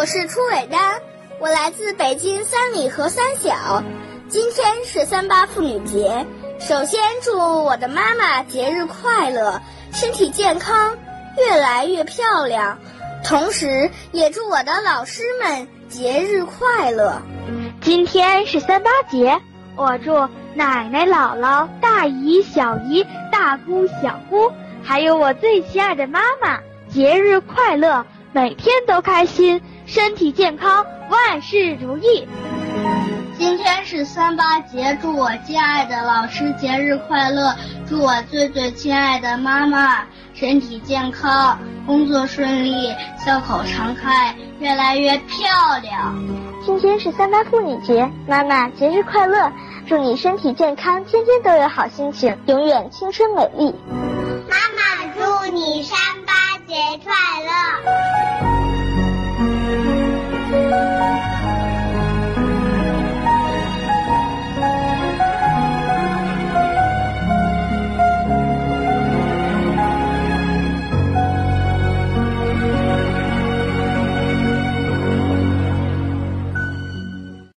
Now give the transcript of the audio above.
我是初伟丹，我来自北京三里河三小。今天是三八妇女节，首先祝我的妈妈节日快乐，身体健康，越来越漂亮。同时，也祝我的老师们节日快乐。今天是三八节，我祝奶奶、姥姥、大姨、小姨、大姑、小姑，还有我最亲爱的妈妈节日快乐，每天都开心，身体健康，万事如意。今天是三八节，祝我敬爱的老师节日快乐，祝我最最亲爱的妈妈身体健康，工作顺利，笑口常开，越来越漂亮。今天是三八妇女节，妈妈节日快乐，祝你身体健康，天天都有好心情，永远青春美丽。